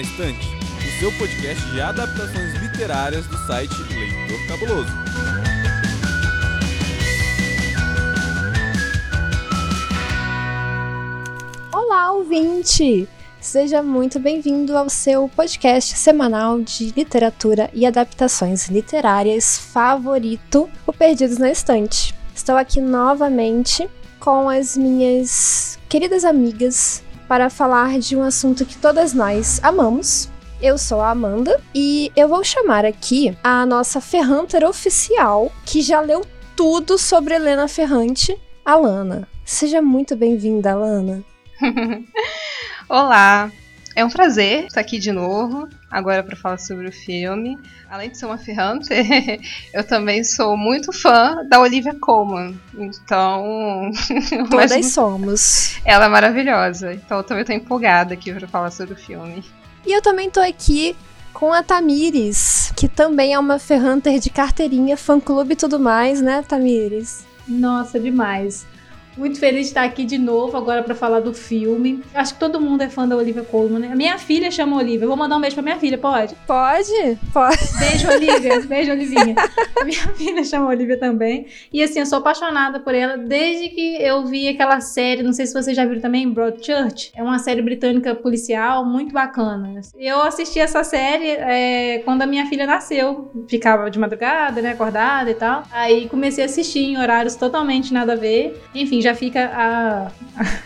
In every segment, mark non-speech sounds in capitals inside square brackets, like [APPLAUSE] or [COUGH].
Na Estante, o seu podcast de adaptações literárias do site Leitor Cabuloso. Olá, ouvinte! Seja muito bem-vindo ao seu podcast semanal de literatura e adaptações literárias favorito, o Perdidos na Estante. Estou aqui novamente com as minhas queridas amigas para falar de um assunto que todas nós amamos. Eu sou a Amanda e eu vou chamar aqui a nossa Ferrunter oficial, que já leu tudo sobre Helena Ferrante, a Lana. Seja muito bem-vinda, Lana. [LAUGHS] Olá, é um prazer estar aqui de novo, agora para falar sobre o filme. Além de ser uma ferrante, [LAUGHS] eu também sou muito fã da Olivia Colman. Então. [LAUGHS] Todas somos. Ela é maravilhosa. Então eu também estou empolgada aqui para falar sobre o filme. E eu também tô aqui com a Tamires, que também é uma ferranter de carteirinha, fã-clube e tudo mais, né, Tamires? Nossa, demais. Muito feliz de estar aqui de novo agora para falar do filme. Acho que todo mundo é fã da Olivia Colman, né? Minha filha chama Olivia. Vou mandar um beijo pra minha filha, pode? Pode? Pode. Beijo, Olivia. beijo, Olivinha. minha [LAUGHS] filha chama Olivia também. E assim, eu sou apaixonada por ela desde que eu vi aquela série, não sei se vocês já viram também, Broadchurch. É uma série britânica policial muito bacana. Eu assisti essa série é, quando a minha filha nasceu. Ficava de madrugada, né, acordada e tal. Aí comecei a assistir em horários totalmente nada a ver. Enfim, já fica a,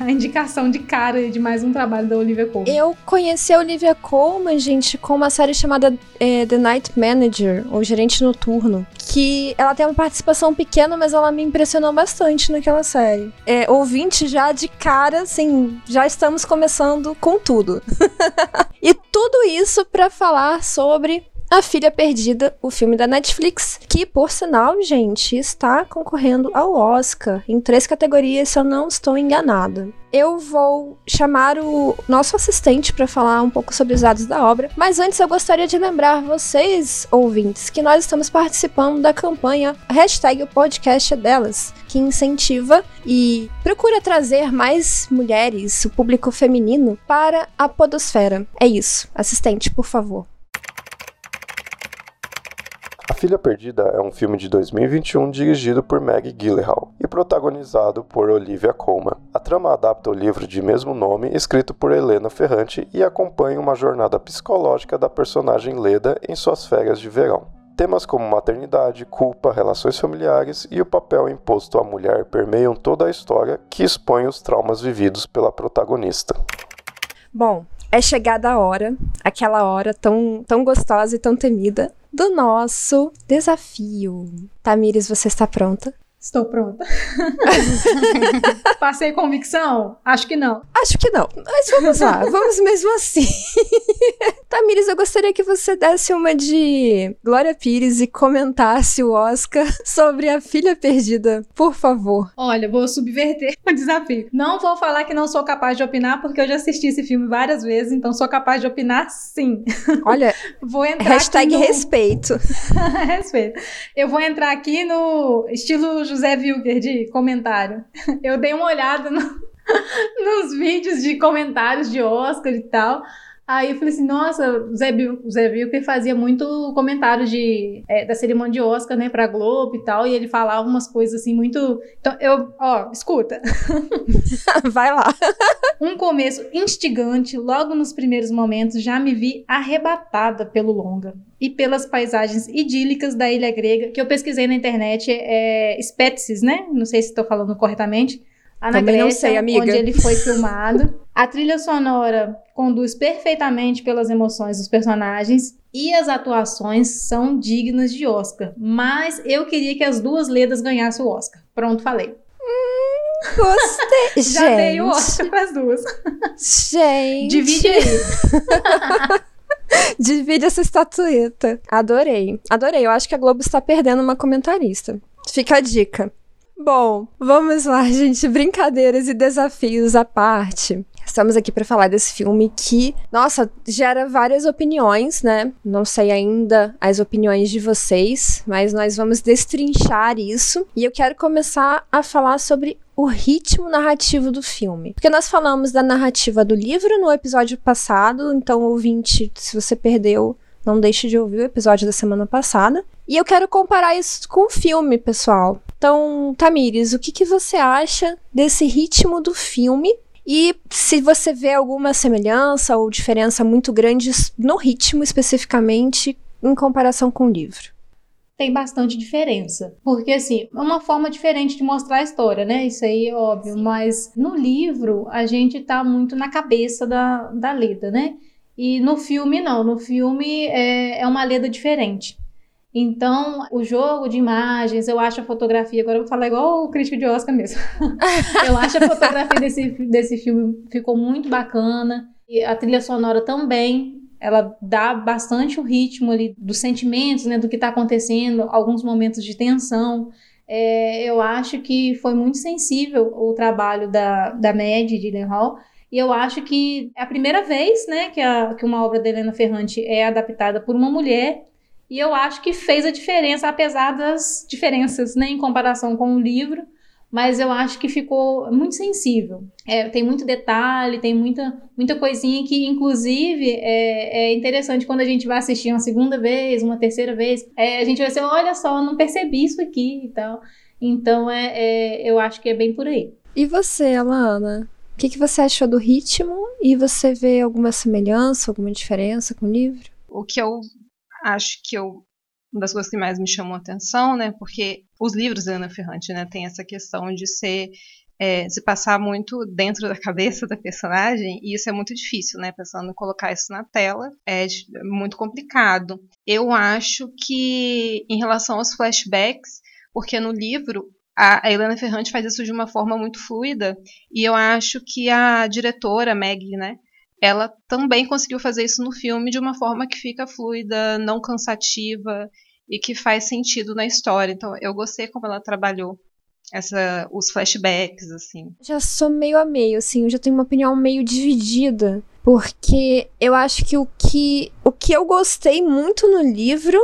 a, [LAUGHS] indicação de cara de mais um trabalho da Olivia Colman. Eu conheci a Olivia Colman, gente, com uma série chamada é, The Night Manager, ou Gerente Noturno, que ela tem uma participação pequena, mas ela me impressionou bastante naquela série. É, ouvinte já de cara, assim, já estamos começando com tudo. [LAUGHS] e tudo isso para falar sobre a Filha Perdida, o filme da Netflix, que, por sinal, gente, está concorrendo ao Oscar em três categorias, se eu não estou enganada. Eu vou chamar o nosso assistente para falar um pouco sobre os dados da obra, mas antes eu gostaria de lembrar vocês, ouvintes, que nós estamos participando da campanha hashtag o podcast delas, que incentiva e procura trazer mais mulheres, o público feminino, para a podosfera. É isso. Assistente, por favor. A Filha Perdida é um filme de 2021 dirigido por Maggie Gyllenhaal e protagonizado por Olivia Colman. A trama adapta o livro de mesmo nome, escrito por Helena Ferrante, e acompanha uma jornada psicológica da personagem Leda em suas férias de verão. Temas como maternidade, culpa, relações familiares e o papel imposto à mulher permeiam toda a história que expõe os traumas vividos pela protagonista. Bom, é chegada a hora, aquela hora tão, tão gostosa e tão temida, do nosso desafio. Tamires, você está pronta? Estou pronta. [LAUGHS] Passei convicção? Acho que não. Acho que não. Mas vamos lá, [LAUGHS] vamos mesmo assim. [LAUGHS] Tamires, eu gostaria que você desse uma de Glória Pires e comentasse o Oscar sobre a filha perdida, por favor. Olha, vou subverter o desafio. Não vou falar que não sou capaz de opinar, porque eu já assisti esse filme várias vezes, então sou capaz de opinar sim. Olha, vou entrar hashtag no... respeito. respeito. Eu vou entrar aqui no estilo José Wilker de comentário. Eu dei uma olhada no, [LAUGHS] nos vídeos de comentários de Oscar e tal. Aí eu falei assim, nossa, o Zé, Bil, o Zé Wilker fazia muito comentário de, é, da cerimônia de Oscar, né, pra Globo e tal, e ele falava umas coisas assim muito... Então, eu, ó, escuta. [LAUGHS] Vai lá. um começo instigante, logo nos primeiros momentos, já me vi arrebatada pelo longa e pelas paisagens idílicas da ilha grega, que eu pesquisei na internet, é Spetses, né? Não sei se estou falando corretamente. Na Também não Grécia, sei, amiga. onde ele foi [LAUGHS] filmado. A trilha sonora conduz perfeitamente pelas emoções dos personagens e as atuações são dignas de Oscar. Mas eu queria que as duas ledas ganhassem o Oscar. Pronto, falei. Gostei. [LAUGHS] Já gente, dei o Oscar para as duas. Gente. Divide aí. [LAUGHS] Divide essa estatueta. Adorei. Adorei. Eu acho que a Globo está perdendo uma comentarista. Fica a dica. Bom, vamos lá, [LAUGHS] gente. Brincadeiras e desafios à parte. Estamos aqui para falar desse filme que, nossa, gera várias opiniões, né? Não sei ainda as opiniões de vocês, mas nós vamos destrinchar isso. E eu quero começar a falar sobre o ritmo narrativo do filme. Porque nós falamos da narrativa do livro no episódio passado, então, ouvinte, se você perdeu, não deixe de ouvir o episódio da semana passada. E eu quero comparar isso com o filme, pessoal. Então, Tamires, o que, que você acha desse ritmo do filme? E se você vê alguma semelhança ou diferença muito grande no ritmo especificamente em comparação com o livro? Tem bastante diferença. Porque, assim, é uma forma diferente de mostrar a história, né? Isso aí é óbvio. Mas no livro, a gente tá muito na cabeça da, da Leda, né? E no filme, não. No filme é, é uma Leda diferente. Então, o jogo de imagens, eu acho a fotografia, agora eu vou falar igual o crítico de Oscar mesmo. [LAUGHS] eu acho a fotografia desse, desse filme ficou muito bacana. E a trilha sonora também, ela dá bastante o ritmo ali dos sentimentos, né, do que está acontecendo, alguns momentos de tensão. É, eu acho que foi muito sensível o trabalho da, da Mad Hall e eu acho que é a primeira vez né, que, a, que uma obra da Helena Ferrante é adaptada por uma mulher e eu acho que fez a diferença, apesar das diferenças né, em comparação com o livro. Mas eu acho que ficou muito sensível. É, tem muito detalhe, tem muita, muita coisinha que, inclusive, é, é interessante quando a gente vai assistir uma segunda vez, uma terceira vez. É, a gente vai ser, olha só, não percebi isso aqui e tal. Então, é, é, eu acho que é bem por aí. E você, Alana? O que, que você achou do ritmo? E você vê alguma semelhança, alguma diferença com o livro? O que eu acho que eu uma das coisas que mais me chamou a atenção, né? Porque os livros da Ana Ferrante, né, tem essa questão de ser é, se passar muito dentro da [LAUGHS] cabeça da personagem, e isso é muito difícil, né? Pensando em colocar isso na tela, é muito complicado. Eu acho que, em relação aos flashbacks, porque no livro a, Helena Ferrante faz isso de uma forma muito fluida, e eu acho que a diretora, Meg, né? Ela também conseguiu fazer isso no filme de uma forma que fica fluida, não cansativa e que faz sentido na história. Então, eu gostei como ela trabalhou essa, os flashbacks, assim. Já sou meio a meio, assim, eu já tenho uma opinião meio dividida, porque eu acho que o que, o que eu gostei muito no livro,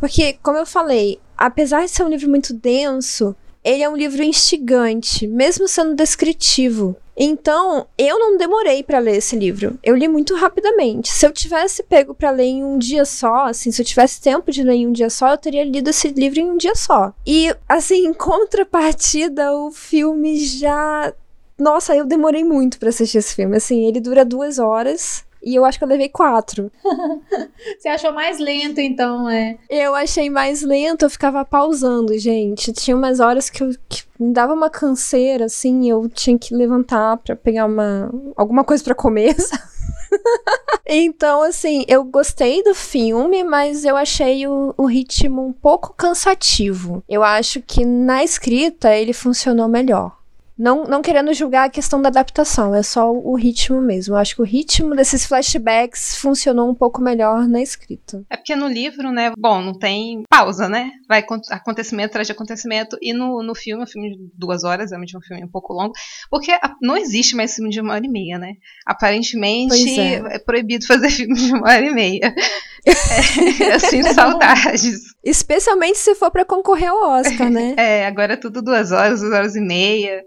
porque, como eu falei, apesar de ser um livro muito denso, ele é um livro instigante, mesmo sendo descritivo. Então, eu não demorei para ler esse livro. Eu li muito rapidamente. Se eu tivesse pego para ler em um dia só, assim, se eu tivesse tempo de ler em um dia só, eu teria lido esse livro em um dia só. E, assim, [LAUGHS] em contrapartida, o filme já. Nossa, eu demorei muito para assistir esse filme. Assim, ele dura duas horas. E eu acho que eu levei quatro. [LAUGHS] Você achou mais lento, então, é? Eu achei mais lento, eu ficava pausando, gente. Tinha umas horas que, eu, que me dava uma canseira, assim, eu tinha que levantar para pegar uma alguma coisa para comer, [LAUGHS] então, assim, eu gostei do filme, mas eu achei o, o, ritmo um pouco cansativo. Eu acho que na escrita ele funcionou melhor. Não, não querendo julgar a questão da adaptação, é só o ritmo mesmo. Eu acho que o ritmo desses flashbacks funcionou um pouco melhor na escrita. É porque no livro, né, bom, não tem pausa, né? Vai acontecimento atrás de acontecimento. E no, no filme, um filme de duas horas, realmente um filme um pouco longo, porque não existe mais filme de uma hora e meia, né? Aparentemente é. é. proibido fazer [LAUGHS] filme de uma hora e meia. [LAUGHS] é, eu sinto saudades. Especialmente se for para concorrer ao Oscar, né? [LAUGHS] É, agora é tudo duas horas, duas horas e meia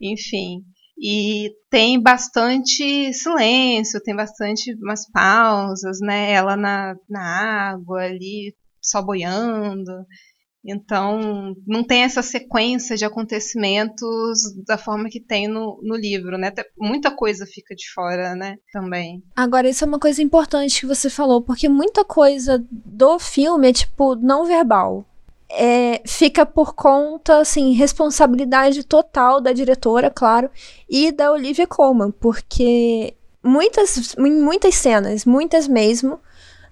enfim. E tem bastante silêncio, tem bastante umas pausas, né? Ela na, na água ali, só boiando. Então, não tem essa sequência de acontecimentos da forma que tem no, no livro, né? Muita coisa fica de fora, né? Também. Agora, isso é uma coisa importante que você falou, porque muita coisa do filme é, tipo, não verbal. É, fica por conta, assim, responsabilidade total da diretora, claro, e da Olivia Colman, porque muitas, em muitas cenas, muitas mesmo,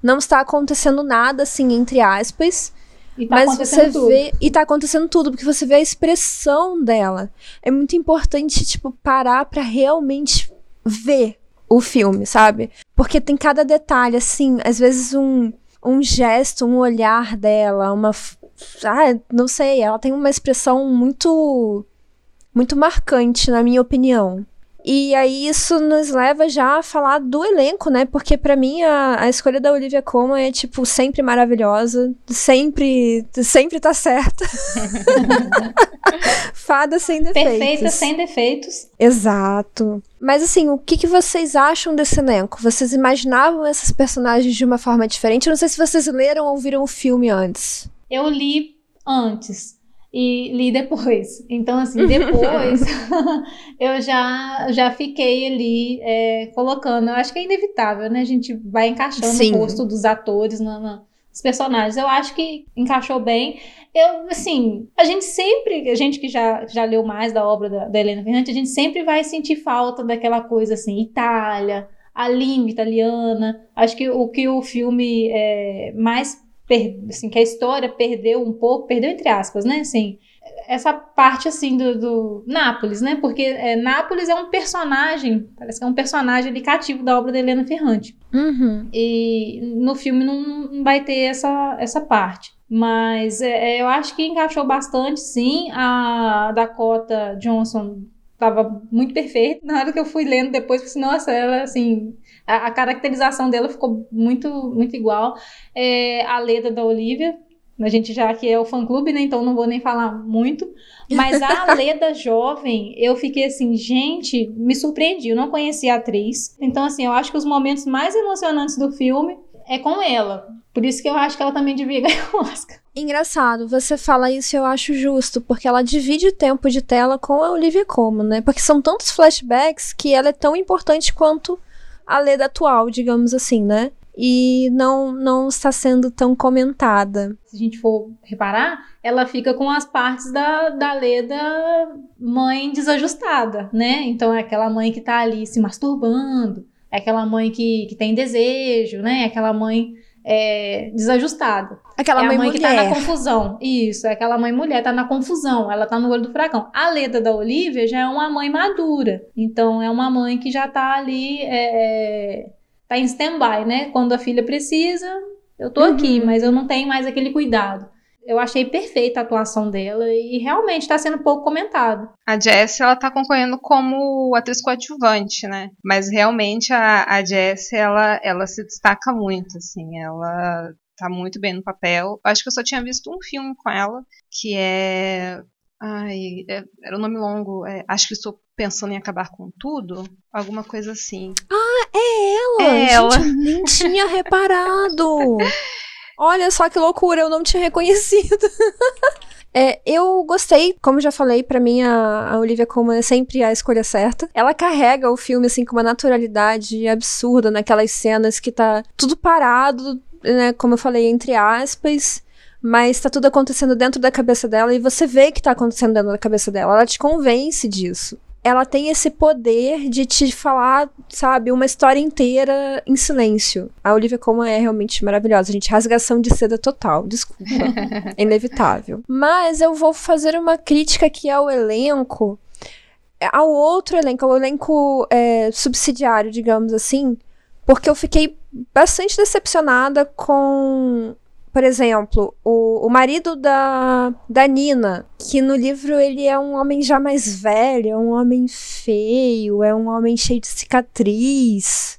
não está acontecendo nada, assim, entre aspas. Tá mas você tudo. vê. E tá acontecendo tudo, porque você vê a expressão dela. É muito importante, tipo, parar pra realmente ver o filme, sabe? Porque tem cada detalhe, assim, às vezes um, um gesto, um olhar dela, uma. Ah, não sei, ela tem uma expressão muito. muito marcante, na minha opinião. E aí isso nos leva já a falar do elenco, né? Porque para mim a, a escolha da Olivia Colman é tipo sempre maravilhosa, sempre sempre tá certa. [LAUGHS] Fada sem defeitos. Perfeita sem defeitos. Exato. Mas assim, o que, que vocês acham desse elenco? Vocês imaginavam esses personagens de uma forma diferente? Eu não sei se vocês leram ou viram o filme antes. Eu li antes e li depois. Então, assim, [LAUGHS] depois [LAUGHS] eu já, já fiquei ali é, colocando. Eu acho que é inevitável, né? A gente vai encaixando Sim. o rosto dos atores na, na- personagens. Eu acho que encaixou bem. Eu, assim, a gente sempre, a gente que já, já leu mais da obra da, da Helena Ferrante, a gente sempre vai sentir falta daquela coisa assim, Itália, a língua italiana. Acho que o que o filme é, mais per- assim, que a história perdeu um pouco, perdeu entre aspas, né? Assim, essa parte assim do, do Nápoles, né? Porque é, Nápoles é um personagem, parece que é um personagem ali cativo da obra da Helena Ferrante. Uhum. E no filme não, não vai ter essa, essa parte. Mas é, é, eu acho que encaixou bastante, sim. A Dakota Johnson estava muito perfeita. [LAUGHS] Na hora que eu fui lendo depois, pensei, nossa, ela assim. A, a caracterização dela ficou muito, muito igual. É, a Leda da Olivia. A gente já que é o fã clube, né? Então não vou nem falar muito. Mas a [LAUGHS] Leda jovem, eu fiquei assim, gente, me surpreendi. Eu não conhecia a atriz. Então, assim, eu acho que os momentos mais emocionantes do filme é com ela. Por isso que eu acho que ela também devia [LAUGHS] ganhar o Oscar. Engraçado, você fala isso e eu acho justo, porque ela divide o tempo de tela com a Olivia Colman, né? Porque são tantos flashbacks que ela é tão importante quanto a Leda atual, digamos assim, né? E não, não está sendo tão comentada. Se a gente for reparar, ela fica com as partes da, da Leda mãe desajustada, né? Então é aquela mãe que tá ali se masturbando, é aquela mãe que, que tem desejo, né? É aquela mãe é, desajustada. Aquela é mãe, mãe mulher. que tá na confusão. Isso, é aquela mãe mulher, tá na confusão, ela tá no olho do furacão. A Leda da Olivia já é uma mãe madura. Então é uma mãe que já tá ali, é, é, tá em stand-by, né? Quando a filha precisa, eu tô aqui, Uhum. mas eu não tenho mais aquele cuidado. Eu achei perfeita a atuação dela e realmente tá sendo pouco comentado. A Jessie, ela tá concorrendo como atriz coadjuvante, né? Mas realmente a, a Jessie, ela, ela se destaca muito, assim. Ela tá muito bem no papel. Acho que eu só tinha visto um filme com ela, que é... Ai, é- era um nome longo. é, acho que estou pensando em acabar com tudo. Alguma coisa assim. É ela! É Gente, ela. eu nem tinha reparado. [LAUGHS] Olha só que loucura, eu não tinha reconhecido. [LAUGHS] É, eu gostei, como já falei, pra mim a, a Olivia Colman é sempre a escolha certa. Ela carrega o filme assim com uma naturalidade absurda naquelas cenas que tá tudo parado, né, como eu falei entre aspas, mas tá tudo acontecendo dentro da cabeça dela e você vê que tá acontecendo dentro da cabeça dela. Ela te convence disso ela tem esse poder de te falar, sabe, uma história inteira em silêncio. A Olivia Colman é realmente maravilhosa, gente. Rasgação de seda total, desculpa. é [LAUGHS] inevitável. Mas eu vou fazer uma crítica aqui ao elenco, ao outro elenco, ao elenco é, subsidiário, digamos assim, porque eu fiquei bastante decepcionada com por exemplo, o, o marido da, da Nina, que no livro ele é um homem já mais velho, é um homem feio, é um homem cheio de cicatriz.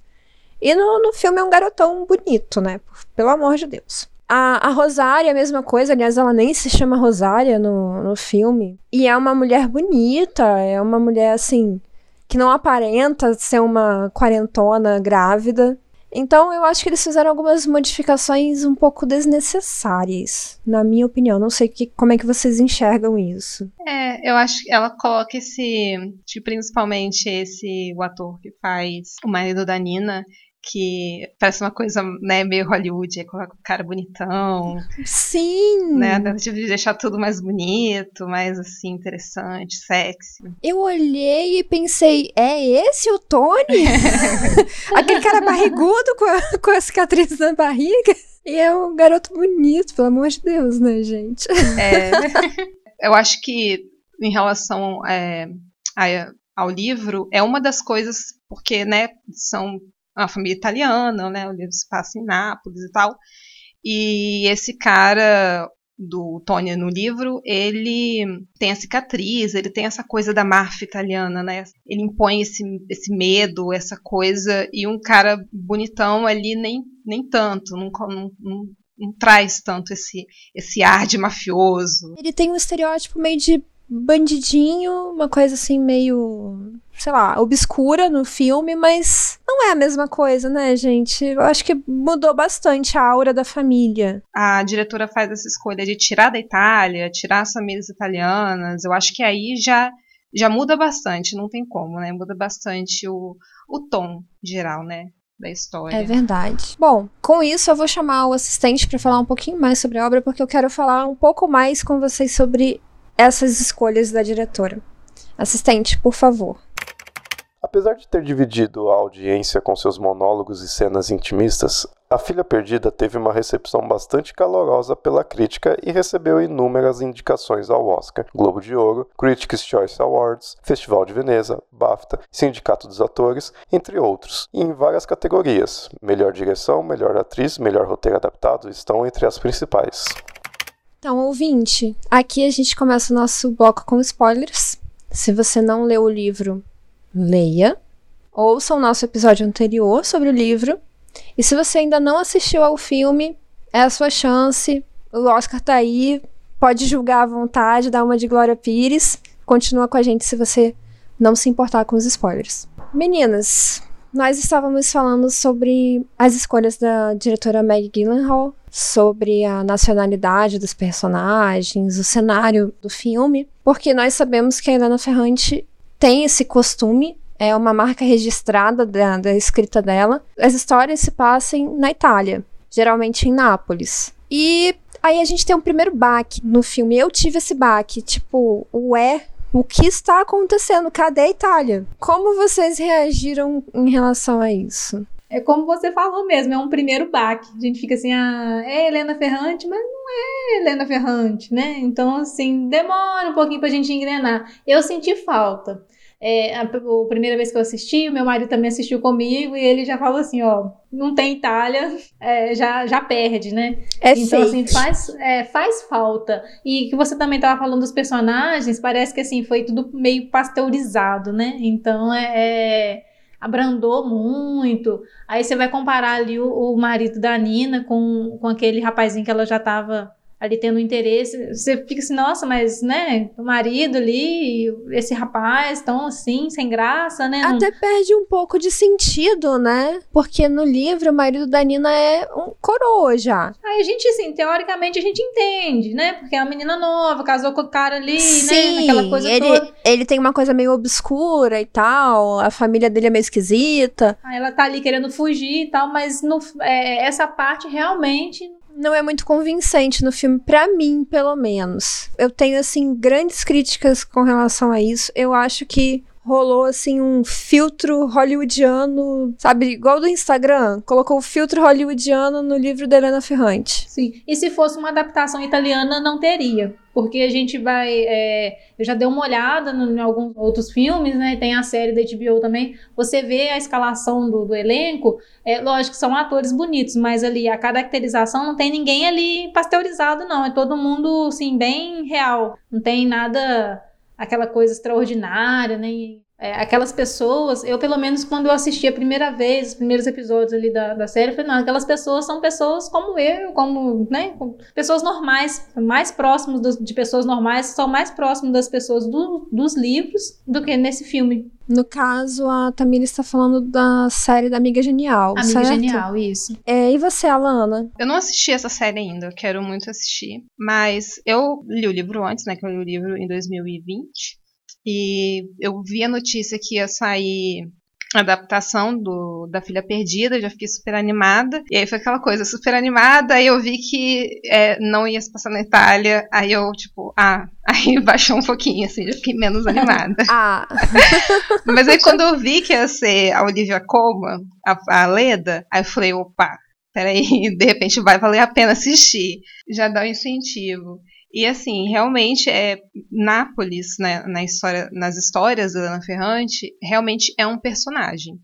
E no, no filme é um garotão bonito, né? Pelo amor de Deus. A, a Rosária, a mesma coisa, aliás, ela nem se chama Rosária no, no filme. E é uma mulher bonita, é uma mulher assim, que não aparenta ser uma quarentona grávida. Então, eu acho que eles fizeram algumas modificações um pouco desnecessárias, na minha opinião. Não sei que, como é que vocês enxergam isso. É, eu acho que ela coloca esse, que principalmente esse, o ator que faz o marido da Nina, que parece uma coisa né, meio Hollywood, com o cara bonitão. Sim! Né, tentativa de deixar tudo mais bonito, mais assim, interessante, sexy. Eu olhei e pensei, é esse o Tony? [LAUGHS] Aquele cara barrigudo com a, com a cicatriz na barriga? E é um garoto bonito, pelo amor de Deus, né, gente? É, [LAUGHS] eu acho que em relação é, a, ao livro, é uma das coisas, porque, né, são uma família italiana, né? O livro se passa em Nápoles e tal. E esse cara do Tony no livro, ele tem a cicatriz, ele tem essa coisa da máfia italiana, né? Ele impõe esse, esse medo, essa coisa, e um cara bonitão ali nem, nem tanto, não, não, não, não traz tanto esse, esse ar de mafioso. Ele tem um estereótipo meio de bandidinho, uma coisa assim meio, sei lá, obscura no filme, mas não é a mesma coisa, né, gente? Eu acho que mudou bastante a aura da família. A diretora faz essa escolha de tirar da Itália, tirar as famílias italianas. Eu acho que aí já já muda bastante, não tem como, né? Muda bastante o, o tom geral, né? Da história. É verdade. Bom, com isso eu vou chamar o assistente para falar um pouquinho mais sobre a obra, porque eu quero falar um pouco mais com vocês sobre essas escolhas da diretora. Assistente, por favor. Apesar de ter dividido a audiência com seus monólogos e cenas intimistas, A Filha Perdida teve uma recepção bastante calorosa pela crítica e recebeu inúmeras indicações ao Oscar, Globo de Ouro, Critics' Choice Awards, Festival de Veneza, BAFTA, Sindicato dos Atores, entre outros, e em várias categorias. Melhor direção, melhor atriz, melhor roteiro adaptado estão entre as principais. Então, ouvinte, aqui a gente começa o nosso bloco com spoilers. Se você não leu o livro, leia. Ouça o nosso episódio anterior sobre o livro. E se você ainda não assistiu ao filme, é a sua chance. O Oscar tá aí. Pode julgar à vontade, dar uma de Glória Pires. Continua com a gente se você não se importar com os spoilers. Meninas, nós estávamos falando sobre as escolhas da diretora Meg Gyllenhaal, sobre a nacionalidade dos personagens, o cenário do filme, porque nós sabemos que a Helena Ferrante tem esse costume, é uma marca registrada da, da escrita dela. As histórias se passam na Itália, geralmente em Nápoles. E aí a gente tem um primeiro baque no filme. Eu tive esse baque, tipo, ué, o que está acontecendo? Cadê a Itália? Como vocês reagiram em relação a isso? É como você falou mesmo, é um primeiro baque. A gente fica assim, ah, é Helena Ferrante, mas não é Helena Ferrante, né? Então, assim, demora um pouquinho pra gente engrenar. Eu senti falta. É, a, a, primeira vez que eu assisti, o meu marido também assistiu comigo e ele já falou assim, ó, não tem Itália, [LAUGHS] é, já, já perde, né? É então, assim, faz, é, faz falta. E que você também tava falando dos personagens, parece que assim, foi tudo meio pasteurizado, né? Então é, é abrandou muito. Aí você vai comparar ali o, o marido da Nina com, com aquele rapazinho que ela já tava ali tendo interesse, você fica assim, nossa, mas, né, o marido ali, esse rapaz tão assim, sem graça, né? Até perde um pouco de sentido, né? Porque no livro o marido da Nina é um coroa já. Aí a gente, assim, teoricamente a gente entende, né? Porque é uma menina nova, casou com o cara ali, né? Sim, né? Naquela coisa ele, toda. ele tem uma coisa meio obscura e tal, a família dele é meio esquisita. Aí ela tá ali querendo fugir e tal, mas no, é, essa parte realmente não é muito convincente no filme, para mim, pelo menos. Eu tenho, assim, grandes críticas com relação a isso. Eu acho que rolou assim um filtro hollywoodiano, sabe, igual do Instagram, colocou o filtro hollywoodiano no livro da Helena Ferrante. Sim. E se fosse uma adaptação italiana, não teria. Porque a gente vai. É, eu já dei uma olhada no, em alguns outros filmes, né? Tem a série da HBO também. Você vê a escalação do, do elenco. É, lógico são atores bonitos, mas ali a caracterização não tem ninguém ali pasteurizado, não. É todo mundo, assim, bem real. Não tem nada aquela coisa extraordinária, nem é, aquelas pessoas, eu pelo menos quando eu assisti a primeira vez, os primeiros episódios ali da, da série, eu falei, não, aquelas pessoas são pessoas como eu, como, né, pessoas normais, mais próximos do, de pessoas normais, são mais próximos das pessoas do, dos livros do que nesse filme. No caso, a Tamira está falando da série da Amiga Genial, Amiga certo? Genial, isso. É, e você, Alana? Eu não assisti essa série ainda, eu quero muito assistir. Mas eu li o livro antes, né? Que eu li o livro em 2020. E eu vi a notícia que ia sair adaptação do, da Filha Perdida, já fiquei super animada. E aí foi aquela coisa super animada, aí eu vi que é, não ia se passar na Itália, aí eu, tipo, ah, [LAUGHS] aí baixou um pouquinho, assim, já fiquei menos animada. [LAUGHS] ah. [LAUGHS] Mas aí quando eu vi que ia ser a Olivia Colman, a, a Leda, aí eu falei, opa, peraí, de repente vai valer a pena assistir. Já dá um incentivo. E assim, realmente é Nápoles, né, na história, nas histórias da Ana Ferrante, realmente é um personagem.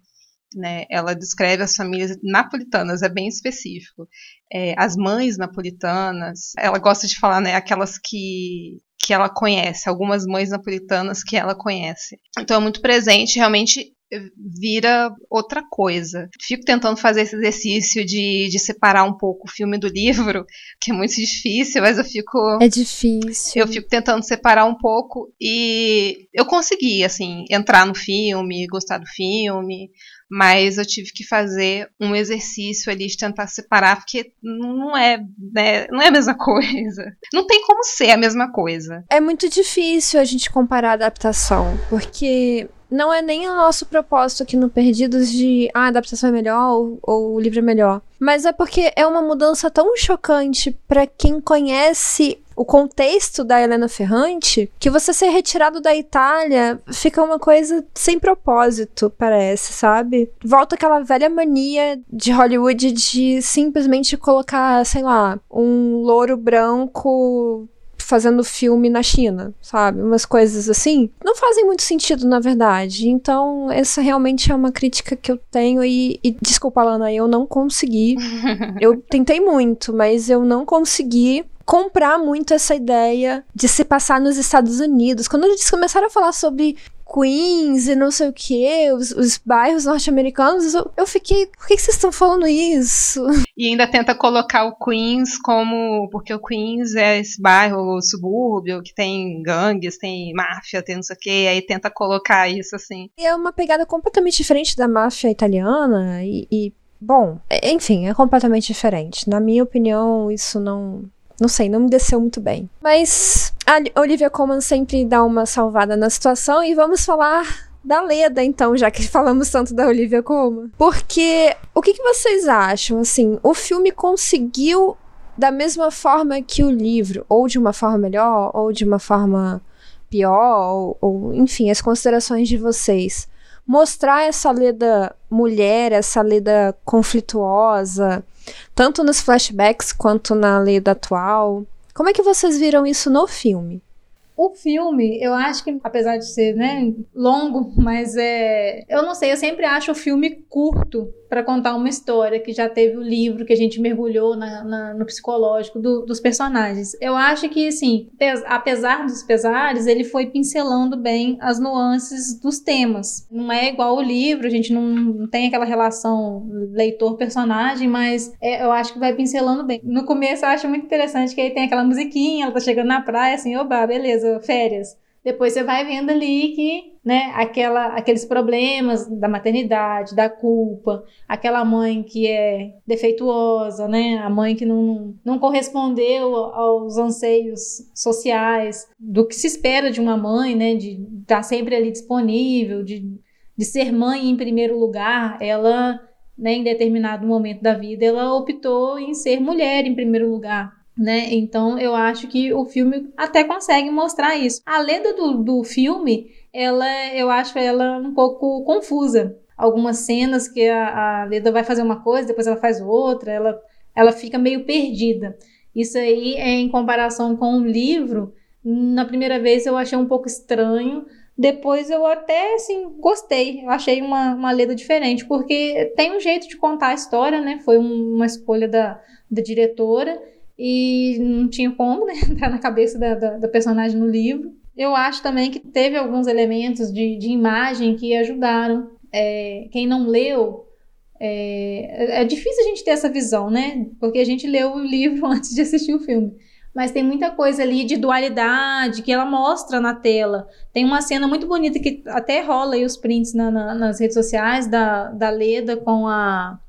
Né? Ela descreve as famílias napolitanas, é bem específico. É, as mães napolitanas, ela gosta de falar, né, aquelas que que ela conhece, algumas mães napolitanas que ela conhece. Então é muito presente, realmente vira outra coisa. Fico tentando fazer esse exercício de, de separar um pouco o filme do livro, [LAUGHS] que é muito difícil, mas eu fico. É difícil. Eu fico tentando separar um pouco e eu consegui, assim, entrar no filme, gostar do filme, mas eu tive que fazer um exercício ali de tentar separar, porque não é, né, não é a mesma [LAUGHS] coisa. Não tem como ser a mesma coisa. É muito difícil a gente comparar a adaptação, porque não é nem o nosso propósito aqui no Perdidos de ah, a adaptação é melhor ou, ou o livro é melhor. Mas é porque é uma mudança tão chocante para quem conhece o contexto da Helena Ferrante que você ser retirado da Itália fica uma coisa sem propósito, parece, sabe? Volta aquela velha mania de Hollywood de simplesmente colocar, sei lá, um louro branco fazendo filme na China, sabe? Umas coisas assim. Não fazem muito sentido, na verdade. Então, essa realmente é uma crítica que eu tenho. E, e desculpa, Lana, eu não consegui. [LAUGHS] eu tentei muito, mas eu não consegui comprar muito essa ideia de se passar nos Estados Unidos. Quando eles começaram a falar sobre Queens e não sei o que, os, os bairros norte-americanos, eu, eu, fiquei, por que, que vocês estão falando isso? [LAUGHS] E ainda tenta colocar o Queens como, porque o Queens é esse bairro, subúrbio, que tem gangues, tem máfia, tem não sei o que, aí tenta colocar isso assim. E é uma pegada completamente diferente da máfia italiana e, e Bom, enfim, é completamente diferente. Na minha opinião, isso não, não sei, não me desceu muito bem. Mas a Olivia Colman sempre dá uma salvada na situação e vamos falar da Leda, então, já que [LAUGHS] falamos tanto da Olivia Colman. Porque o que, que vocês acham? Assim, o filme conseguiu da mesma forma que o livro, ou de uma forma melhor, ou de uma forma pior, ou, ou enfim, as considerações de vocês. Mostrar essa Leda mulher, essa Leda conflituosa, tanto nos flashbacks quanto na leda atual. Como é que vocês viram isso no filme? O filme, eu acho que, apesar de ser, né, longo, [LAUGHS] mas é. Eu não sei, eu sempre acho o filme curto para contar uma história que já teve o livro que a gente mergulhou na, na, no psicológico do, dos personagens. Eu acho que, assim, apesar dos pesares, ele foi pincelando bem as nuances dos temas. Não é igual o livro, a gente não, não tem aquela relação leitor-personagem, mas é, eu acho que vai pincelando bem. No começo eu acho muito interessante que aí tem aquela musiquinha, ela tá chegando na praia, assim, oba, beleza, férias. Depois você vai vendo ali que, né, aquela, aqueles problemas da maternidade, da culpa, aquela mãe que é defeituosa, né, a mãe que não, não correspondeu aos anseios sociais, do que se espera de uma mãe, né, de estar tá sempre ali disponível, de, de ser mãe em primeiro lugar, ela, né, em determinado momento da vida, ela optou em ser mulher em primeiro lugar né? Então eu acho que o filme até consegue mostrar isso. A lenda do, do filme, ela, eu acho ela um pouco confusa. Algumas cenas que a, a Leda vai fazer uma coisa, depois ela faz outra, ela, ela fica meio perdida. Isso aí é em comparação com o livro. Na primeira vez eu achei um pouco estranho, depois eu até, assim, gostei. Eu achei uma, uma Leda diferente, porque tem um jeito de contar a história, né? Foi um, uma escolha da, da diretora e não tinha como, né, [LAUGHS] entrar na cabeça da, da, da, personagem no livro. Eu acho também que teve alguns elementos de, de imagem que ajudaram. É, quem não leu, é, é difícil a gente ter essa visão, né? Porque a gente leu o livro [LAUGHS] antes de assistir o filme. Mas tem muita coisa ali de dualidade que ela mostra na tela. Tem uma cena muito bonita que até rola aí os prints na, na, nas redes sociais da, da Leda com a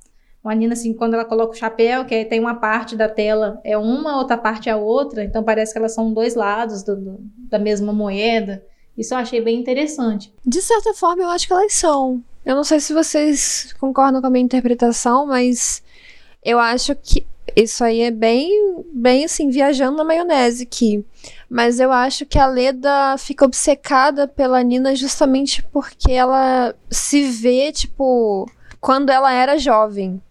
uma Nina, assim, quando ela coloca o chapéu, que tem uma parte da tela é uma, outra parte é outra, então parece que elas são dois lados do, do, da mesma moeda. Isso eu achei bem interessante. De certa forma, eu acho que elas são. Eu não sei se vocês concordam com a minha interpretação, mas eu acho que isso aí é bem, bem assim, viajando na maionese aqui. Mas eu acho que a Leda fica obcecada pela Nina justamente porque ela se vê, tipo, quando ela era jovem.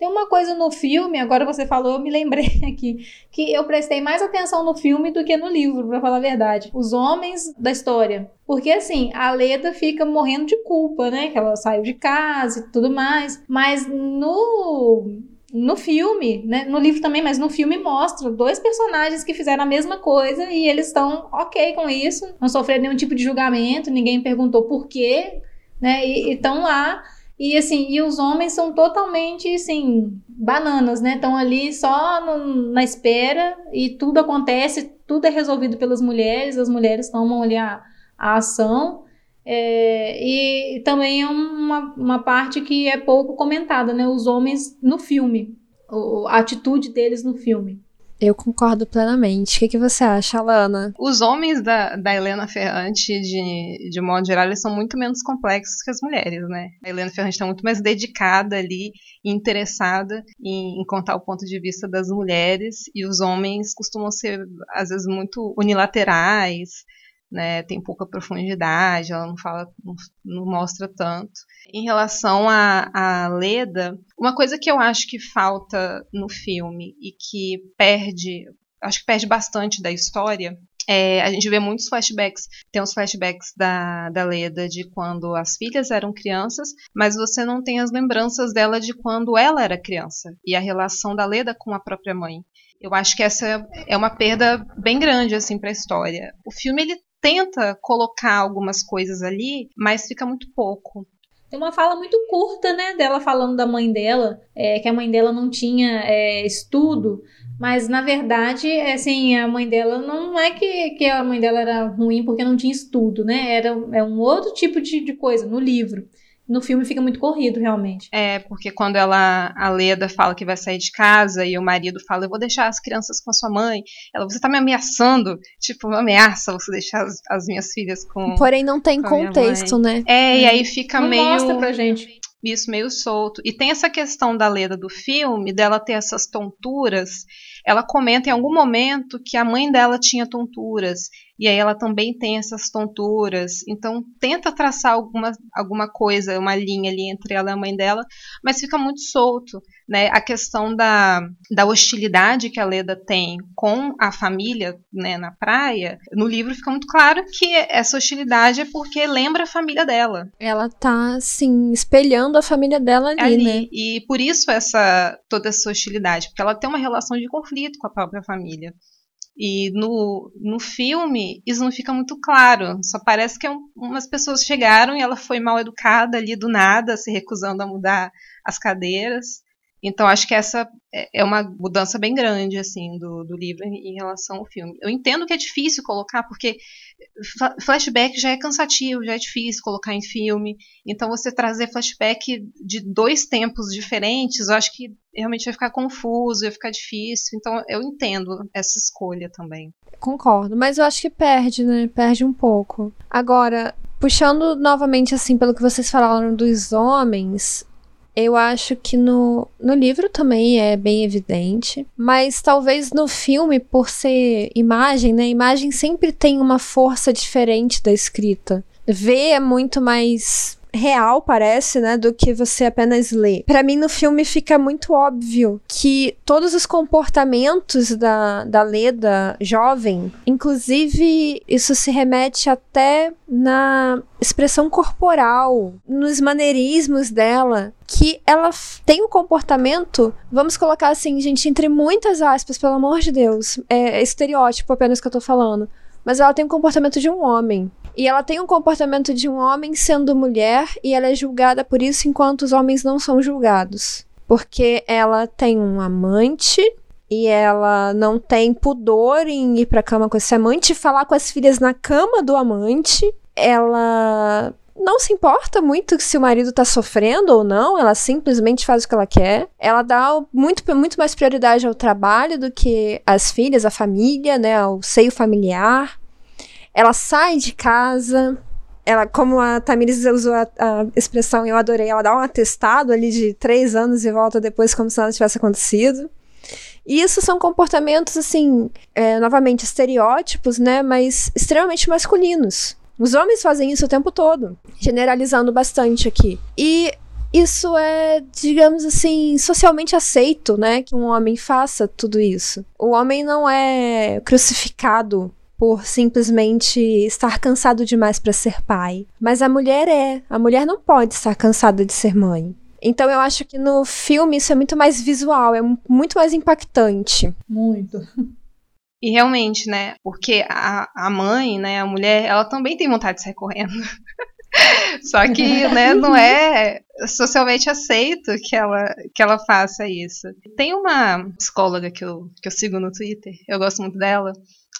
Tem uma coisa no filme, agora você falou, eu me lembrei [LAUGHS] aqui, que eu prestei mais atenção no filme do que no livro, para falar a verdade. Os homens da história. Porque assim, a Leda fica morrendo de culpa, né? Que ela saiu de casa e tudo mais. Mas no no filme, né? No livro também, mas no filme mostra dois personagens que fizeram a mesma coisa e eles estão ok com isso, não sofreram nenhum tipo de julgamento, ninguém perguntou por quê, né? E estão lá. E assim, e os homens são totalmente assim, bananas, né? Estão ali só no, na espera e tudo acontece, tudo é resolvido pelas mulheres, as mulheres tomam ali a, a ação. É, e também é uma, uma parte que é pouco comentada, né? Os homens no filme, a atitude deles no filme. Eu concordo plenamente. O que, que você acha, Alana? Os homens da, da Helena Ferrante, de, de modo geral, eles são muito menos complexos que as mulheres, né? A Helena Ferrante está muito mais dedicada ali e interessada em, em, contar o ponto de vista das mulheres, e os homens costumam ser, às vezes, muito unilaterais, né, tem pouca profundidade, ela não fala, não, não mostra tanto. Em relação a, Leda, uma coisa que eu acho que falta no filme e que perde, acho que perde bastante da história, é, a gente vê muitos flashbacks. Tem os flashbacks da, da Leda de quando as filhas eram crianças, mas você não tem as lembranças dela de quando ela era criança e a relação da Leda com a própria mãe. Eu acho que essa é uma perda bem grande assim para a história. O filme ele tenta colocar algumas coisas ali, mas fica muito pouco. Tem uma fala muito curta, né, dela falando da mãe dela, é, que a mãe dela não tinha é, estudo, mas na verdade, assim, a mãe dela não é que, que a mãe dela era ruim porque não tinha estudo, né? Era é um outro tipo de, de coisa no livro no filme fica muito corrido, realmente. É, porque quando ela, a Leda fala que vai sair de casa e o marido fala, eu vou deixar as crianças com a sua mãe, ela, você tá me ameaçando, tipo, uma ameaça você deixar as, as minhas filhas com. Porém, não tem contexto, né? É, e aí fica não meio. Mostra pra gente isso meio solto. E tem essa questão da Leda do filme, dela ter essas tonturas. Ela comenta em algum momento que a mãe dela tinha tonturas e aí ela também tem essas tonturas. Então tenta traçar alguma, alguma coisa, uma linha ali entre ela e a mãe dela, mas fica muito solto. Né? A questão da, da hostilidade que a Leda tem com a família né, na praia, no livro fica muito claro que essa hostilidade é porque lembra a família dela. Ela tá, assim, espelhando a família dela ali, ali. né? E por isso essa toda essa hostilidade, porque ela tem uma relação de conflito com a própria família. E no, no filme, isso não fica muito claro. Só parece que é um, umas pessoas chegaram e ela foi mal educada ali do nada, se recusando a mudar as cadeiras. Então acho que essa é, é uma mudança bem grande assim do, do livro em relação ao filme. Eu entendo que é difícil colocar porque flashback já é cansativo, já é difícil colocar em filme. Então você trazer flashback de dois tempos diferentes, eu acho que realmente vai ficar confuso, vai ficar difícil. Então eu entendo essa escolha também. Concordo, mas eu acho que perde, né? Perde um pouco. Agora, puxando novamente assim pelo que vocês falaram dos homens, eu acho que no, no livro também é bem evidente, mas talvez no filme, por ser imagem, né? Imagem sempre tem uma força diferente da escrita. Ver é muito mais real, parece, né, do que você apenas lê. Para mim, no filme fica muito óbvio que todos os comportamentos da, da Leda jovem, inclusive isso se remete até na expressão corporal, nos maneirismos dela, que ela tem um comportamento, vamos colocar assim, gente, entre muitas aspas, pelo amor de Deus, é estereótipo apenas que eu tô falando, mas ela tem um comportamento de um homem. E ela tem um comportamento de um homem sendo mulher e ela é julgada por isso enquanto os homens não são julgados. Porque ela tem um amante e ela não tem pudor em ir pra cama com esse amante, falar com as filhas na cama do amante. Ela não se importa muito se o marido tá sofrendo ou não, ela simplesmente faz o que ela quer. Ela dá muito, muito mais prioridade ao trabalho do que às filhas, à família, né, ao seio familiar ela sai de casa ela, como a Tamiris usou a, a, expressão, eu adorei, ela dá um atestado ali de três anos e volta depois como se nada tivesse acontecido. E isso são comportamentos, assim, é, novamente, estereótipos, né? Mas extremamente masculinos. Os homens fazem isso o tempo todo, generalizando bastante aqui. E isso é, digamos assim, socialmente aceito, né? Que um homem faça tudo isso. O homem não é crucificado por simplesmente estar cansado demais para ser pai. Mas a mulher é. A mulher não pode estar cansada de ser mãe. Então eu acho que no filme isso é muito mais visual, é muito mais impactante. Muito. E realmente, né? Porque a, a mãe, né, a mulher, ela também tem vontade de sair correndo. [LAUGHS] Só que, né, não é socialmente aceito que ela, que ela faça isso. Tem uma psicóloga que eu, que eu sigo no Twitter, eu gosto muito dela.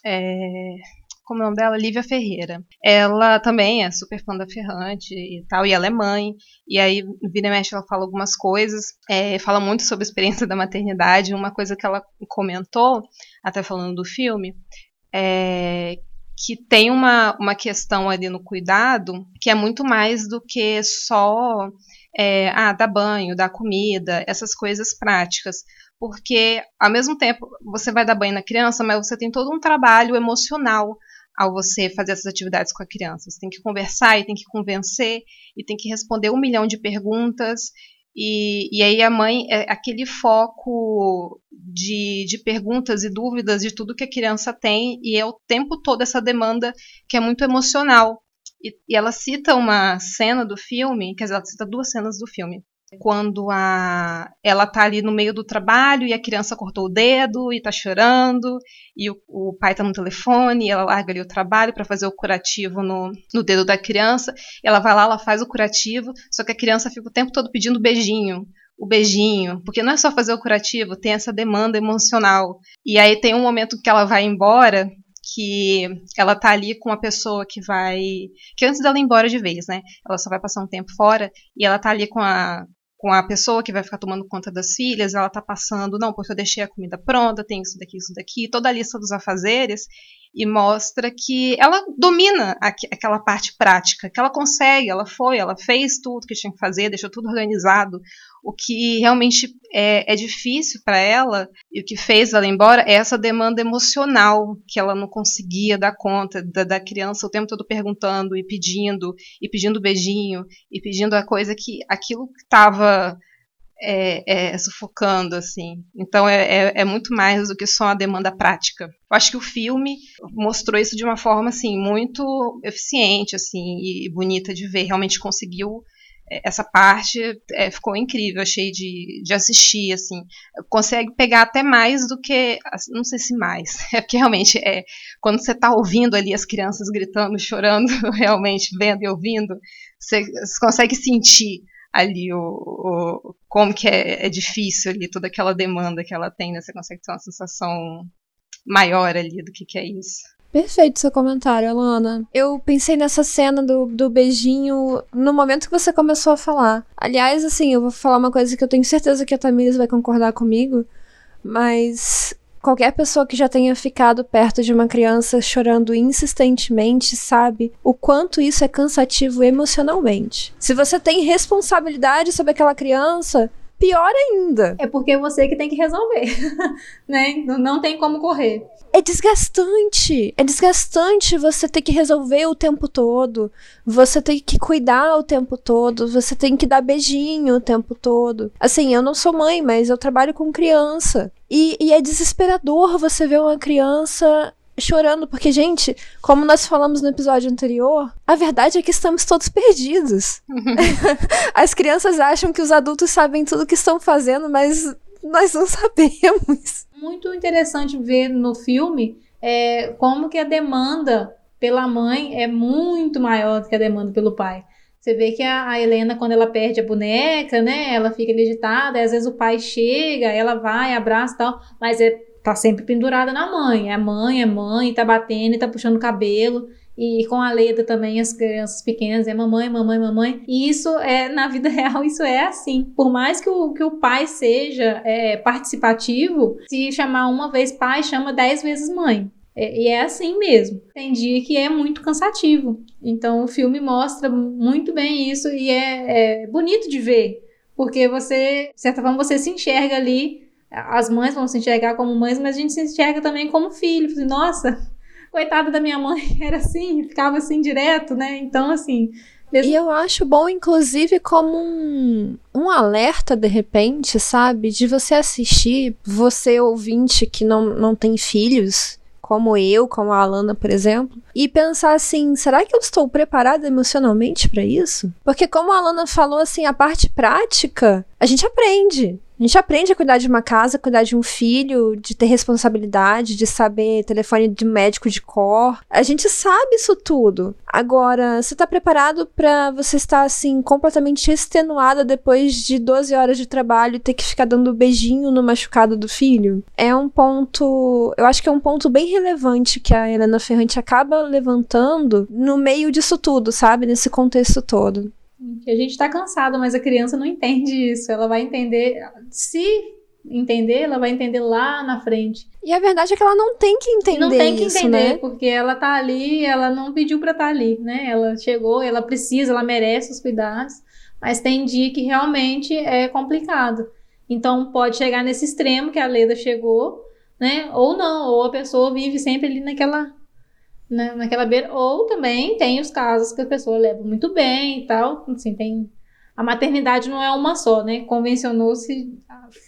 É, como é o nome dela? Lívia Ferreira. Ela também é super fã da Ferrante e tal, e ela é mãe. E aí, vira e mexe, ela fala algumas coisas, é, fala muito sobre a experiência da maternidade. Uma coisa que ela comentou, até falando do filme, é que tem uma, uma questão ali no cuidado que é muito mais do que só é, ah, dar banho, dar comida, essas coisas práticas porque ao mesmo tempo você vai dar banho na criança, mas você tem todo um trabalho emocional ao você fazer essas atividades com a criança. Você tem que conversar e tem que convencer e tem que responder um milhão de perguntas. E, e aí a mãe é aquele foco de, de perguntas e dúvidas de tudo que a criança tem e é o tempo todo essa demanda que é muito emocional. E, e ela cita uma cena do filme, quer dizer, ela cita duas cenas do filme quando a, ela tá ali no meio do trabalho e a criança cortou o dedo e tá chorando, e o, o pai tá no telefone, e ela larga ali o trabalho para fazer o curativo no, no dedo da criança, ela vai lá, ela faz o curativo, só que a criança fica o tempo todo pedindo beijinho, o beijinho, porque não é só fazer o curativo, tem essa demanda emocional. E aí tem um momento que ela vai embora, que ela tá ali com uma pessoa que vai. Que antes dela ir embora de vez, né? Ela só vai passar um tempo fora e ela tá ali com a, com a pessoa que vai ficar tomando conta das filhas, ela tá passando, não, porque eu deixei a comida pronta, tem isso daqui, isso daqui, toda a lista dos afazeres, e mostra que ela domina aqu aquela parte prática, que ela consegue, ela foi, ela fez tudo que tinha que fazer, deixou tudo organizado. O que realmente é, é difícil para ela e o que fez ela ir embora é essa demanda emocional que ela não conseguia dar conta da, da criança o tempo todo perguntando e pedindo e pedindo beijinho e pedindo a coisa que aquilo que estava é, é, sufocando, assim. Então é, é, é, muito mais do que só a demanda prática. Eu acho que o filme mostrou isso de uma forma, assim, muito eficiente, assim, e bonita de ver. Realmente conseguiu essa parte é, ficou incrível, achei de, de assistir, assim, consegue pegar até mais do que, não sei se mais, [LAUGHS] é porque realmente é, quando você está ouvindo ali as crianças gritando, [LAUGHS] chorando, [LAUGHS] realmente vendo e ouvindo, você, você consegue sentir ali o, o como que é, é, difícil ali toda aquela demanda que ela tem, né? Você consegue ter uma sensação maior ali do que, que é isso. Perfeito seu comentário, Alana. Eu pensei nessa cena do, do beijinho no momento que você começou a falar. Aliás, assim, eu vou falar uma coisa que eu tenho certeza que a Tamires vai concordar comigo, mas qualquer pessoa que já tenha ficado perto de uma criança chorando insistentemente sabe o quanto isso é cansativo emocionalmente. Se você tem responsabilidade sobre aquela criança, pior ainda. É porque é você que tem que resolver, [LAUGHS] né? Não tem como correr. É desgastante. É desgastante você ter que resolver o tempo todo. Você tem que cuidar o tempo todo. Você tem que dar beijinho o tempo todo. Assim, eu não sou mãe, mas eu trabalho com criança. E, e é desesperador você ver uma criança chorando, porque, gente, como nós falamos no episódio anterior, a verdade é que estamos todos perdidos. [LAUGHS] As crianças acham que os adultos sabem tudo o que estão fazendo, mas nós não [LAUGHS] sabemos. Muito interessante ver no filme é, como que a demanda pela mãe é muito maior do que a demanda pelo pai. Você vê que a, a, Helena, quando ela perde a boneca, né? Ela fica agitada, às vezes o pai chega, ela vai, abraça e tal, mas é tá sempre pendurada na mãe. É mãe, é mãe, tá batendo, tá puxando o cabelo. E com a Leda também, as crianças pequenas, é mamãe, mamãe, mamãe. E isso é, na vida [LAUGHS] real, isso é assim. Por mais que o, que o pai seja é, participativo, se chamar uma vez pai, chama dez vezes mãe. É, e é assim mesmo. Tem dia que é muito cansativo. Então o filme mostra muito bem isso e é, é bonito de ver. Porque você, de certa forma, você se enxerga ali. As mães vão se enxergar como mães, mas a gente se enxerga também como filho. Nossa, [LAUGHS] coitada da minha mãe, [LAUGHS] era assim, ficava assim direto, né? Então, assim. E eu acho bom, inclusive, como um, um alerta, de repente, sabe? De você assistir, você ouvinte que não, não tem filhos, como eu, como a Alana, por exemplo, e pensar assim: será que eu estou preparada emocionalmente para isso? Porque, como a Alana falou, assim, a parte prática, a gente aprende. A gente aprende a cuidar de uma casa, cuidar de um filho, de ter responsabilidade, de saber telefone de médico de cor. A gente sabe isso tudo. Agora, você tá preparado para você estar assim completamente extenuada depois de 12 horas de trabalho e ter que ficar dando beijinho no machucado do filho? É um ponto, eu acho que é um ponto bem relevante que a Helena Ferrante acaba levantando no meio disso tudo, sabe? Nesse contexto todo. Que a gente está cansado, mas a criança não entende isso. Ela vai entender. Se entender, ela vai entender lá na frente. E a verdade é que ela não tem que entender Não tem que isso, entender, né? porque ela tá ali, ela não pediu para estar tá ali, né? Ela chegou, ela precisa, ela merece os cuidados, mas tem dia que realmente é complicado. Então pode chegar nesse extremo que a Leda chegou, né? Ou não, ou a pessoa vive sempre ali naquela né, naquela beira. Ou também tem os casos que a pessoa leva muito bem e tal. Assim, tem. A maternidade não é uma só, né? Convencionou-se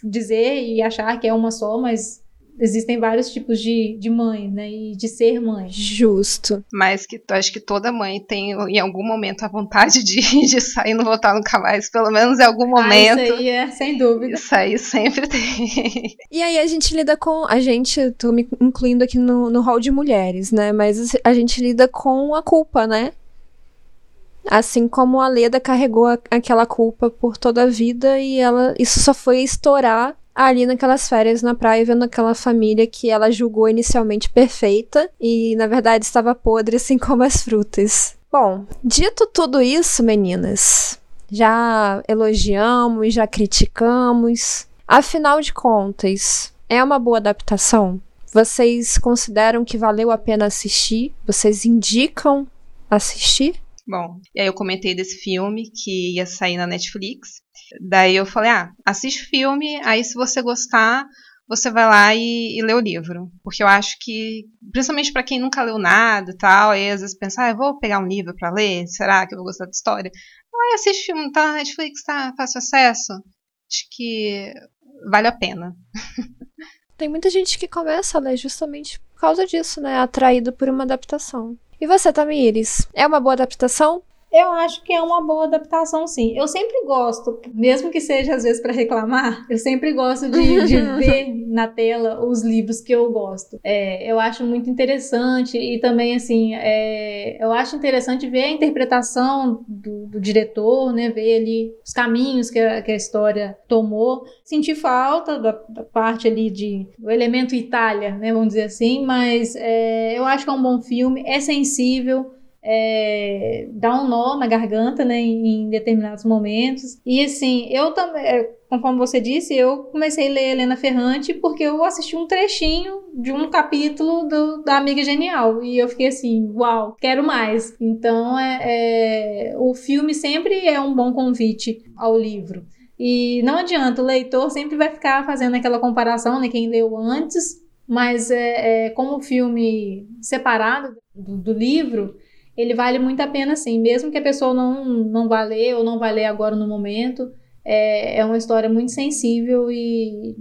dizer e achar que é uma só, mas existem vários tipos de, de mãe, né? E de ser mãe. Justo. Mas que acho que toda mãe tem em algum momento a vontade de, [LAUGHS] de sair e não voltar nunca mais. Pelo menos em algum momento. Ah, isso aí é, sem dúvida. Isso aí sempre tem. [LAUGHS] E aí a gente lida com. A gente, tô me incluindo aqui no, no hall de mulheres, né? Mas a gente lida com a culpa, né? Assim como a Leda carregou a, aquela culpa por toda a vida e ela isso só foi estourar ali naquelas férias na praia, vendo aquela família que ela julgou inicialmente perfeita e na verdade estava podre, assim [LAUGHS] como as frutas. Bom, dito tudo isso, meninas, já elogiamos, já criticamos. Afinal de contas, é uma boa adaptação? Vocês consideram que valeu a pena assistir? Vocês indicam assistir? Bom, e aí eu comentei desse filme que ia sair na Netflix. Daí eu falei, ah, assiste filme, aí se você gostar, você vai lá e, e lê o livro. Porque eu acho que, principalmente para quem nunca leu nada e tal, aí às vezes pensa, ah, eu vou pegar um livro para ler, será que eu vou gostar da história? Ah, assiste filme, tá na Netflix, tá fácil acesso. Acho que vale a pena. [LAUGHS] Tem muita gente que começa a ler justamente por causa disso, né? Atraído por uma adaptação. E você, Tamires? É uma boa adaptação? Eu acho que é uma boa adaptação, sim. Eu sempre gosto, mesmo que seja às vezes para reclamar, eu sempre gosto de, de [LAUGHS] ver na tela os livros que eu gosto. É, eu acho muito interessante e também, assim, é, eu acho interessante ver a interpretação do, do, diretor, né? Ver ali os caminhos que a, que a história tomou. Senti falta da, da, parte ali de do elemento Itália, né? Vamos dizer assim, mas é, eu acho que é um bom filme, é sensível é, dá um nó na garganta, né, em, em, determinados momentos. E assim, eu também, é, conforme você disse, eu comecei a ler Helena Ferrante porque eu assisti um trechinho de um capítulo do, da Amiga Genial e eu fiquei assim, uau, quero mais. Então, é, é o filme sempre é um bom convite ao livro. E não adianta, o leitor sempre vai ficar fazendo aquela comparação, né, quem leu antes, mas é, é como o filme separado do, do livro, ele vale muito a pena sim, mesmo que a pessoa não, não vá ler ou não vai ler agora no momento, é, é uma história muito sensível e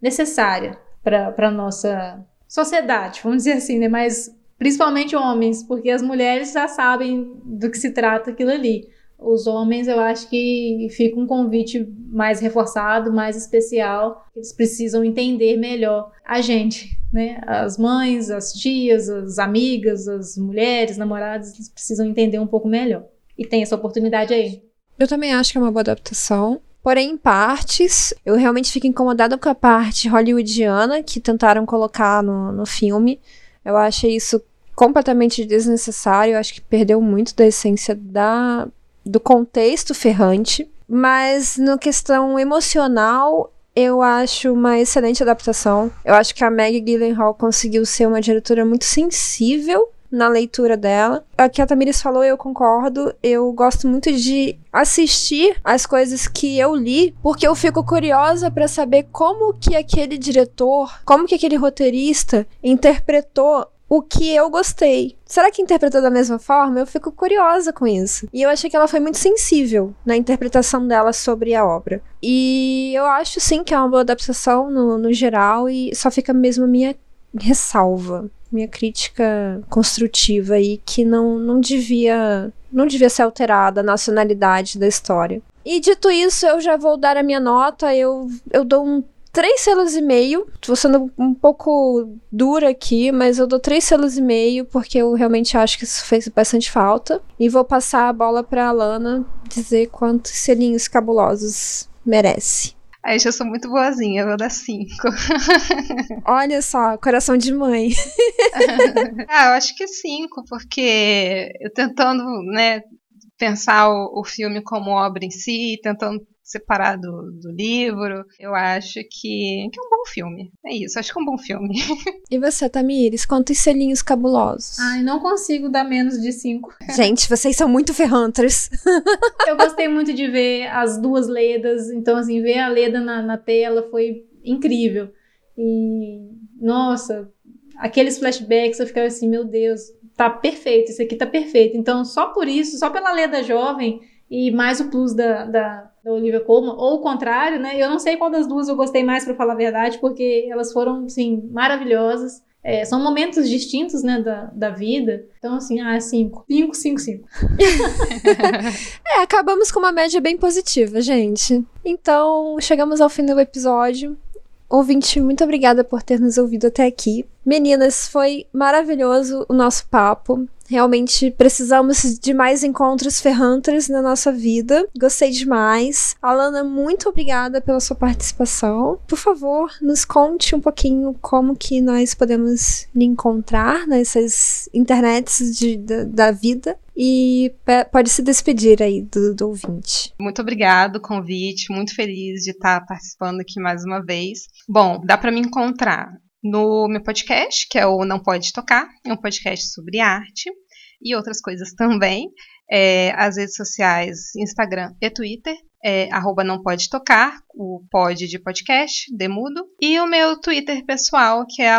necessária para a nossa sociedade, vamos dizer assim, né? Mas principalmente homens, porque as mulheres já sabem do que se trata aquilo ali. Os homens, eu acho que fica um convite mais reforçado, mais especial. Eles precisam entender melhor a gente, né? As mães, as tias, as amigas, as mulheres, namoradas, eles precisam entender um pouco melhor. E tem essa oportunidade aí. Eu também acho que é uma boa adaptação. Porém, em partes, eu realmente fico incomodada com a parte hollywoodiana que tentaram colocar no, no filme. Eu achei isso completamente desnecessário. Eu acho que perdeu muito da essência da do contexto ferrante, mas na questão emocional eu acho uma excelente adaptação. Eu acho que a Maggie Gyllenhaal conseguiu ser uma diretora muito sensível na leitura dela. O que a Tamiris falou, eu concordo. Eu gosto muito de assistir as coisas que eu li, porque eu fico curiosa para saber como que aquele diretor, como que aquele roteirista interpretou o que eu gostei. Será que interpretou da mesma forma? Eu fico curiosa com isso. E eu achei que ela foi muito sensível na interpretação dela sobre a obra. E eu acho sim que é uma boa adaptação no, no geral, e só fica mesmo a minha ressalva, minha crítica construtiva aí, que não, não devia. Não devia ser alterada a nacionalidade da história. E dito isso, eu já vou dar a minha nota. Eu, eu dou um três selos e meio. Tô sendo um pouco dura aqui, mas eu dou três selos e meio porque eu realmente acho que isso fez bastante falta. E vou passar a bola pra Alana dizer quantos selinhos cabulosos merece. Aí eu sou muito boazinha, eu vou dar cinco. [LAUGHS] Olha só, coração de mãe. [LAUGHS] ah, eu acho que cinco, porque eu tentando, né, pensar o, o filme como obra em si, tentando separar do, do livro. Eu acho que, que é um bom filme. É isso, acho que é um bom filme. [LAUGHS] E você, Tamires, quantos selinhos cabulosos? Ai, não consigo dar menos de cinco. [LAUGHS] Gente, vocês são muito ferrantras. [LAUGHS] Eu gostei muito de ver as duas Ledas, então, assim, ver a Leda na, na tela foi incrível. E, nossa, aqueles flashbacks eu ficava assim, meu Deus, tá perfeito, isso aqui tá perfeito. Então, só por isso, só pela Leda jovem e mais o plus da, da da Olivia Colman, ou o contrário, né? Eu não sei qual das duas eu gostei mais, para falar a verdade, porque elas foram, sim, maravilhosas. É, são momentos distintos, né, da, da vida. Então, assim, ah, cinco. Cinco, cinco, cinco. [LAUGHS] é, acabamos com uma média bem positiva, gente. Então, chegamos ao fim do episódio. Ouvinte, muito obrigada por ter nos ouvido até aqui. Meninas, foi maravilhoso o nosso papo. Realmente precisamos de mais encontros ferrantes na nossa vida. Gostei demais. Alana, muito obrigada pela sua participação. Por favor, nos conte um pouquinho como que nós podemos lhe encontrar nessas internets de, da, da vida e pode se despedir aí do, do ouvinte. Muito obrigado, convite, muito feliz de estar participando aqui mais uma vez. Bom, dá para me encontrar no meu podcast, que é o Não Pode Tocar, é um podcast sobre arte e outras coisas também. É, as redes sociais, Instagram e Twitter, é, arroba não pode tocar, o pod de podcast, demudo, e o meu Twitter pessoal, que é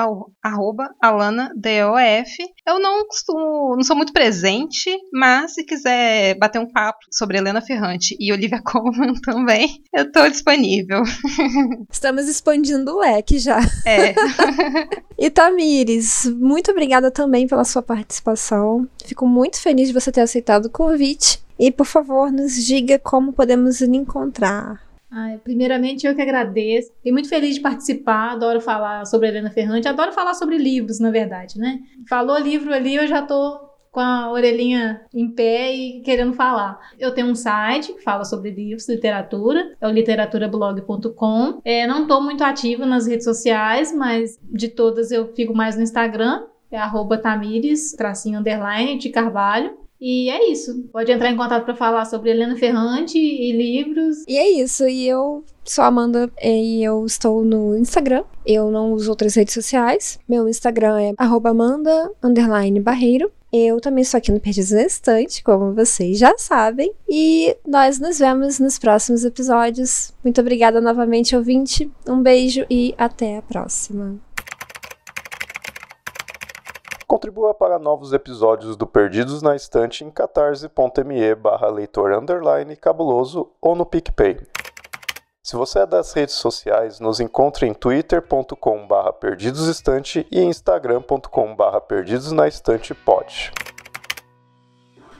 arroba alanadof. Eu não costumo, não sou muito presente, mas se quiser bater um papo sobre Helena Ferrante e Olivia [LAUGHS] Colman também, eu estou disponível. [LAUGHS] Estamos expandindo o leque já. É. [LAUGHS] e Tamires, muito obrigada também pela sua participação. Fico muito feliz de você ter aceitado o convite e, por favor, nos diga como podemos lhe encontrar. Ai, primeiramente, eu que agradeço. Fiquei muito feliz de participar. Adoro falar sobre Helena Ferrante. Adoro falar sobre livros, na verdade, né? Falou livro ali, eu já tô com a orelhinha em pé e querendo falar. Eu tenho um site que fala sobre livros, literatura, é o literaturablog.com. É, não estou muito ativa nas redes sociais, mas de todas eu fico mais no Instagram, é arroba tamires, tracinho underline, de carvalho. E é isso. Pode entrar em contato para falar sobre Helena Ferrante e livros. E é isso. E eu sou a Amanda e eu estou no Instagram. Eu não uso outras redes sociais. Meu Instagram é Amanda Barreiro. Eu também estou aqui no Perdidos na Estante, como vocês já sabem. E nós nos vemos nos próximos episódios. Muito obrigada novamente, ouvinte. Um beijo e até a próxima. Contribua para novos episódios do Perdidos na Estante em catarse.me barra leitor underline cabuloso ou no PicPay. Se você é das redes sociais, nos encontre em twitter.com barra perdidosestante e instagram.com barra perdidosnaestantepod.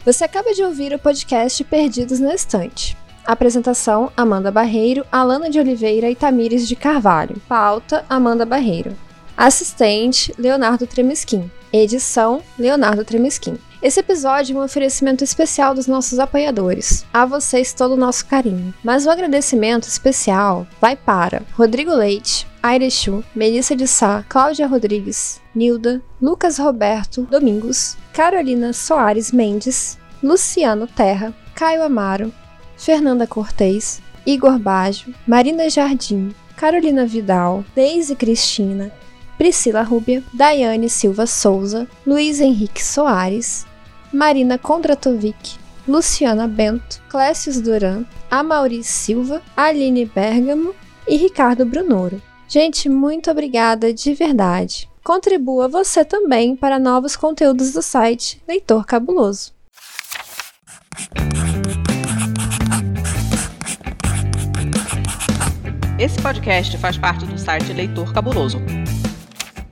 Você acaba de ouvir o podcast Perdidos na Estante. Apresentação: Amanda Barreiro, Alana de Oliveira e Tamires de Carvalho. Pauta: Amanda Barreiro. Assistente: Leonardo Tremesquim. Edição: Leonardo Tremesquim. Esse episódio é um oferecimento especial dos nossos apoiadores. A vocês todo o nosso carinho. Mas o agradecimento especial vai para Rodrigo Leite, Airechu, Melissa de Sá, Cláudia Rodrigues, Nilda, Lucas Roberto Domingos, Carolina Soares Mendes, Luciano Terra, Caio Amaro, Fernanda Cortez, Igor Baggio, Marina Jardim, Carolina Vidal, Deise Cristina, Priscila Rúbia, Daiane Silva Souza, Luiz Henrique Soares, Marina Kondratovic, Luciana Bento, Clécius Duran, Amaury Silva, Aline Bergamo e Ricardo Brunoro. Gente, muito obrigada de verdade. Contribua você também para novos conteúdos do site Leitor Cabuloso. Esse podcast faz parte do site Leitor Cabuloso.